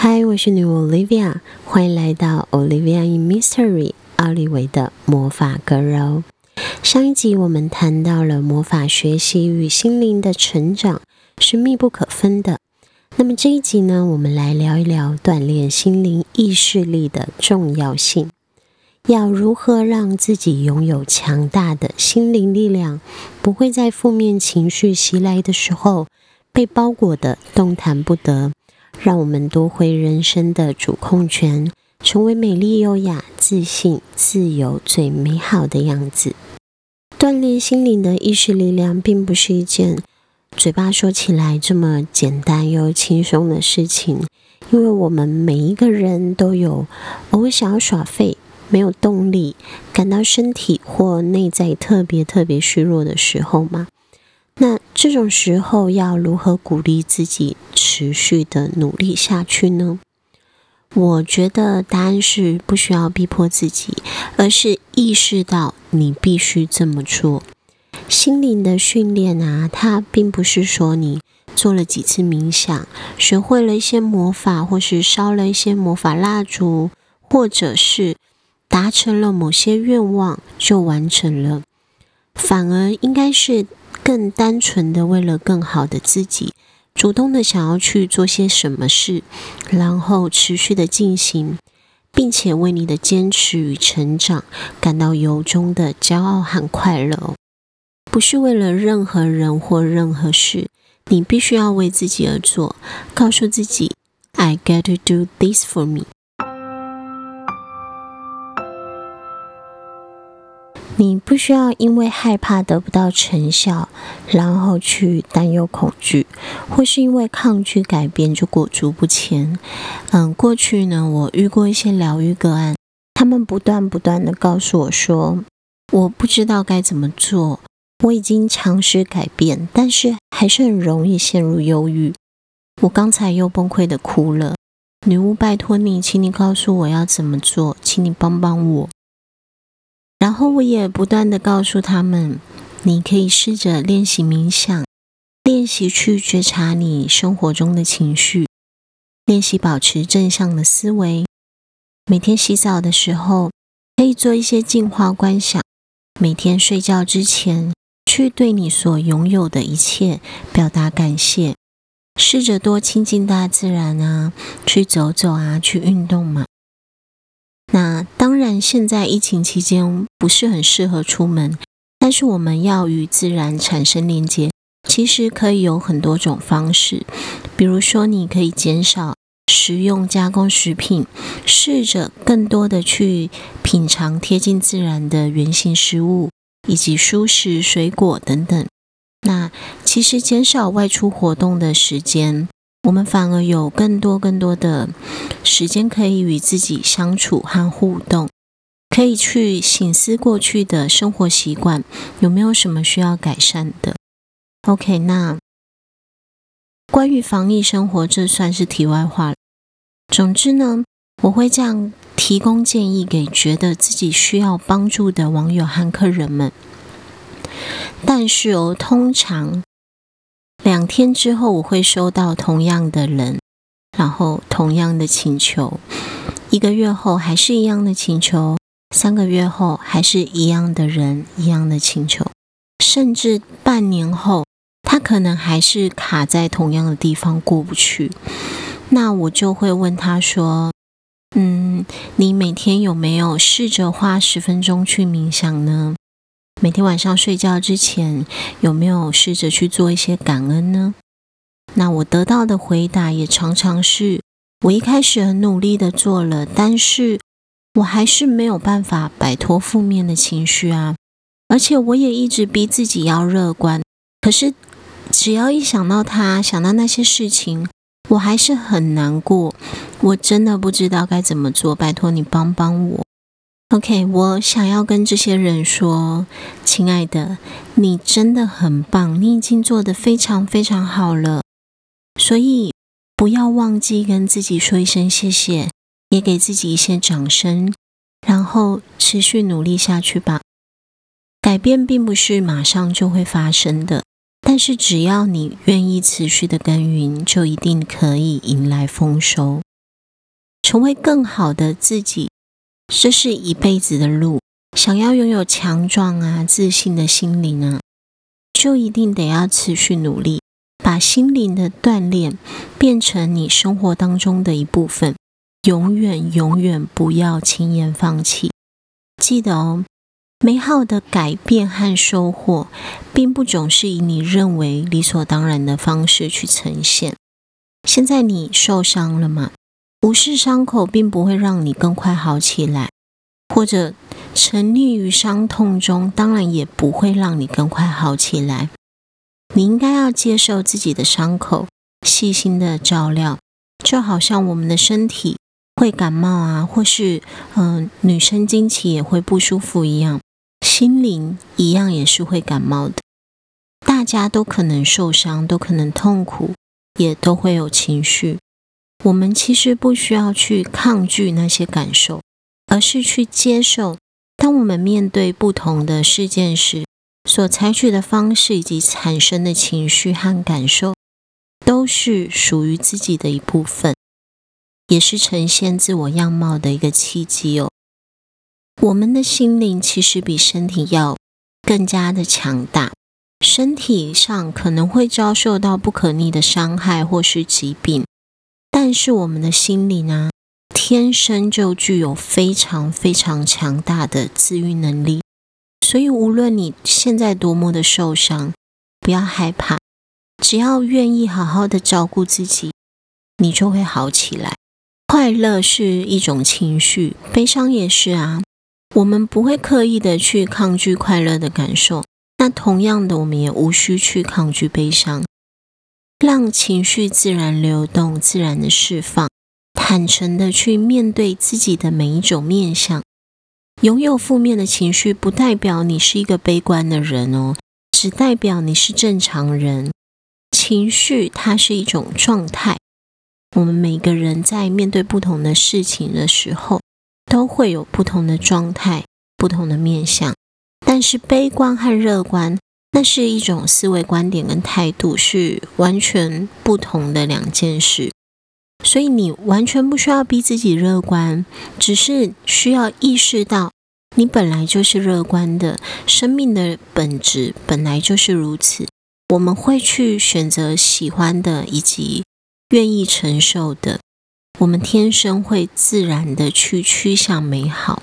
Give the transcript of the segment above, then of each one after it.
嗨，我是女巫 Olivia，欢迎来到 Olivia in Mystery 奥利维的魔法歌柔。上一集我们谈到了魔法学习与心灵的成长是密不可分的。那么这一集呢，我们来聊一聊锻炼心灵意识力的重要性。要如何让自己拥有强大的心灵力量，不会在负面情绪袭来的时候被包裹的动弹不得？让我们夺回人生的主控权，成为美丽、优雅、自信、自由、最美好的样子。锻炼心灵的意识力量，并不是一件嘴巴说起来这么简单又轻松的事情，因为我们每一个人都有偶尔想要耍废、没有动力、感到身体或内在特别特别虚弱的时候嘛。那这种时候要如何鼓励自己持续的努力下去呢？我觉得答案是不需要逼迫自己，而是意识到你必须这么做。心灵的训练啊，它并不是说你做了几次冥想，学会了一些魔法，或是烧了一些魔法蜡烛，或者是达成了某些愿望就完成了，反而应该是。更单纯的为了更好的自己，主动的想要去做些什么事，然后持续的进行，并且为你的坚持与成长感到由衷的骄傲和快乐。不是为了任何人或任何事，你必须要为自己而做，告诉自己，I get to do this for me。你不需要因为害怕得不到成效，然后去担忧恐惧，或是因为抗拒改变就裹足不前。嗯，过去呢，我遇过一些疗愈个案，他们不断不断的告诉我说，我不知道该怎么做，我已经尝试改变，但是还是很容易陷入忧郁。我刚才又崩溃的哭了，女巫，拜托你，请你告诉我要怎么做，请你帮帮我。然后我也不断的告诉他们，你可以试着练习冥想，练习去觉察你生活中的情绪，练习保持正向的思维。每天洗澡的时候，可以做一些净化观想。每天睡觉之前，去对你所拥有的一切表达感谢。试着多亲近大自然啊，去走走啊，去运动嘛。虽然，现在疫情期间不是很适合出门，但是我们要与自然产生连接，其实可以有很多种方式。比如说，你可以减少食用加工食品，试着更多的去品尝贴近自然的原形食物，以及蔬食、水果等等。那其实减少外出活动的时间。我们反而有更多更多的时间可以与自己相处和互动，可以去醒思过去的生活习惯有没有什么需要改善的。OK，那关于防疫生活，这算是题外话了。总之呢，我会这样提供建议给觉得自己需要帮助的网友和客人们，但是哦，通常。两天之后，我会收到同样的人，然后同样的请求。一个月后还是一样的请求，三个月后还是一样的人，一样的请求，甚至半年后，他可能还是卡在同样的地方过不去。那我就会问他说：“嗯，你每天有没有试着花十分钟去冥想呢？”每天晚上睡觉之前，有没有试着去做一些感恩呢？那我得到的回答也常常是：我一开始很努力的做了，但是我还是没有办法摆脱负面的情绪啊！而且我也一直逼自己要乐观，可是只要一想到他，想到那些事情，我还是很难过。我真的不知道该怎么做，拜托你帮帮我。OK，我想要跟这些人说，亲爱的，你真的很棒，你已经做得非常非常好了。所以不要忘记跟自己说一声谢谢，也给自己一些掌声，然后持续努力下去吧。改变并不是马上就会发生的，但是只要你愿意持续的耕耘，就一定可以迎来丰收。成为更好的自己，这是一辈子的路。想要拥有强壮啊、自信的心灵啊，就一定得要持续努力，把心灵的锻炼变成你生活当中的一部分。永远、永远不要轻言放弃。记得哦，美好的改变和收获，并不总是以你认为理所当然的方式去呈现。现在你受伤了吗？无视伤口，并不会让你更快好起来，或者沉溺于伤痛中，当然也不会让你更快好起来。你应该要接受自己的伤口，细心的照料，就好像我们的身体会感冒啊，或是嗯，女生经期也会不舒服一样，心灵一样也是会感冒的。大家都可能受伤，都可能痛苦，也都会有情绪。我们其实不需要去抗拒那些感受，而是去接受。当我们面对不同的事件时，所采取的方式以及产生的情绪和感受，都是属于自己的一部分，也是呈现自我样貌的一个契机哦。我们的心灵其实比身体要更加的强大，身体上可能会遭受到不可逆的伤害或是疾病。但是我们的心灵呢，天生就具有非常非常强大的自愈能力。所以，无论你现在多么的受伤，不要害怕，只要愿意好好的照顾自己，你就会好起来。快乐是一种情绪，悲伤也是啊。我们不会刻意的去抗拒快乐的感受，那同样的，我们也无需去抗拒悲伤。让情绪自然流动，自然的释放，坦诚的去面对自己的每一种面相。拥有负面的情绪，不代表你是一个悲观的人哦，只代表你是正常人。情绪它是一种状态，我们每个人在面对不同的事情的时候，都会有不同的状态、不同的面相。但是悲观和乐观。那是一种思维观点跟态度，是完全不同的两件事。所以你完全不需要逼自己乐观，只是需要意识到你本来就是乐观的，生命的本质本来就是如此。我们会去选择喜欢的，以及愿意承受的。我们天生会自然的去趋向美好。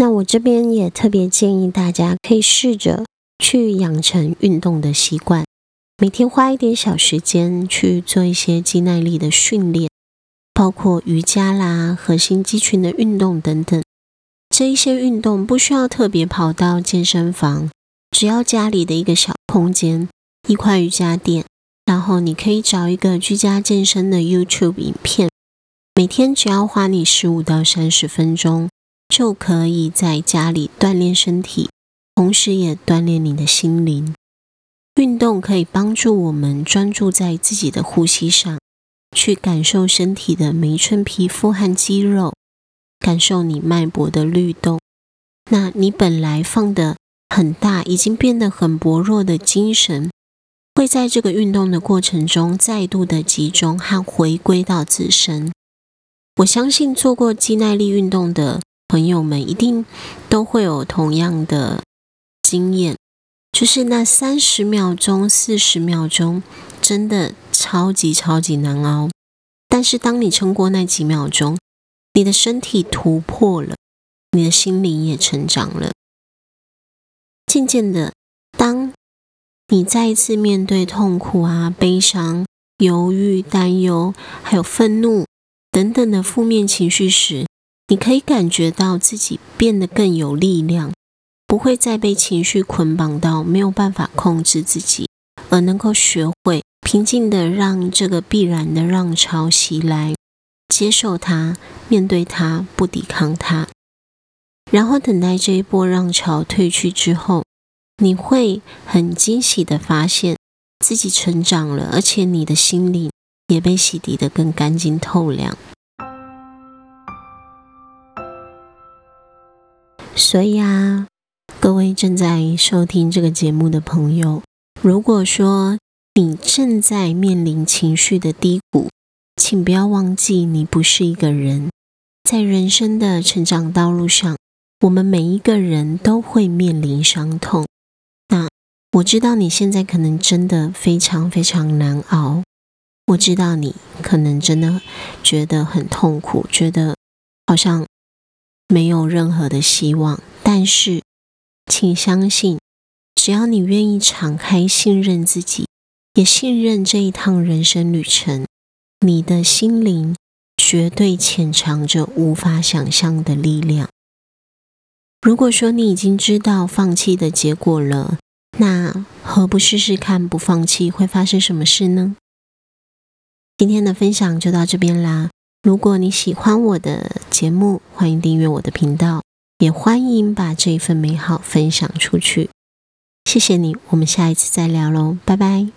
那我这边也特别建议大家，可以试着去养成运动的习惯，每天花一点小时间去做一些肌耐力的训练，包括瑜伽啦、核心肌群的运动等等。这一些运动不需要特别跑到健身房，只要家里的一个小空间，一块瑜伽垫，然后你可以找一个居家健身的 YouTube 影片，每天只要花你十五到三十分钟。就可以在家里锻炼身体，同时也锻炼你的心灵。运动可以帮助我们专注在自己的呼吸上，去感受身体的每一寸皮肤和肌肉，感受你脉搏的律动。那你本来放的很大，已经变得很薄弱的精神，会在这个运动的过程中再度的集中和回归到自身。我相信做过肌耐力运动的。朋友们一定都会有同样的经验，就是那三十秒钟、四十秒钟真的超级超级难熬。但是当你撑过那几秒钟，你的身体突破了，你的心灵也成长了。渐渐的，当你再一次面对痛苦啊、悲伤、犹豫、担忧，还有愤怒等等的负面情绪时，你可以感觉到自己变得更有力量，不会再被情绪捆绑到没有办法控制自己，而能够学会平静的让这个必然的浪潮袭来，接受它，面对它，不抵抗它，然后等待这一波浪潮退去之后，你会很惊喜的发现自己成长了，而且你的心灵也被洗涤的更干净透亮。所以啊，各位正在收听这个节目的朋友，如果说你正在面临情绪的低谷，请不要忘记，你不是一个人。在人生的成长道路上，我们每一个人都会面临伤痛。那我知道你现在可能真的非常非常难熬，我知道你可能真的觉得很痛苦，觉得好像没有任何的希望。但是，请相信，只要你愿意敞开、信任自己。也信任这一趟人生旅程，你的心灵绝对潜藏着无法想象的力量。如果说你已经知道放弃的结果了，那何不试试看不放弃会发生什么事呢？今天的分享就到这边啦。如果你喜欢我的节目，欢迎订阅我的频道，也欢迎把这一份美好分享出去。谢谢你，我们下一次再聊喽，拜拜。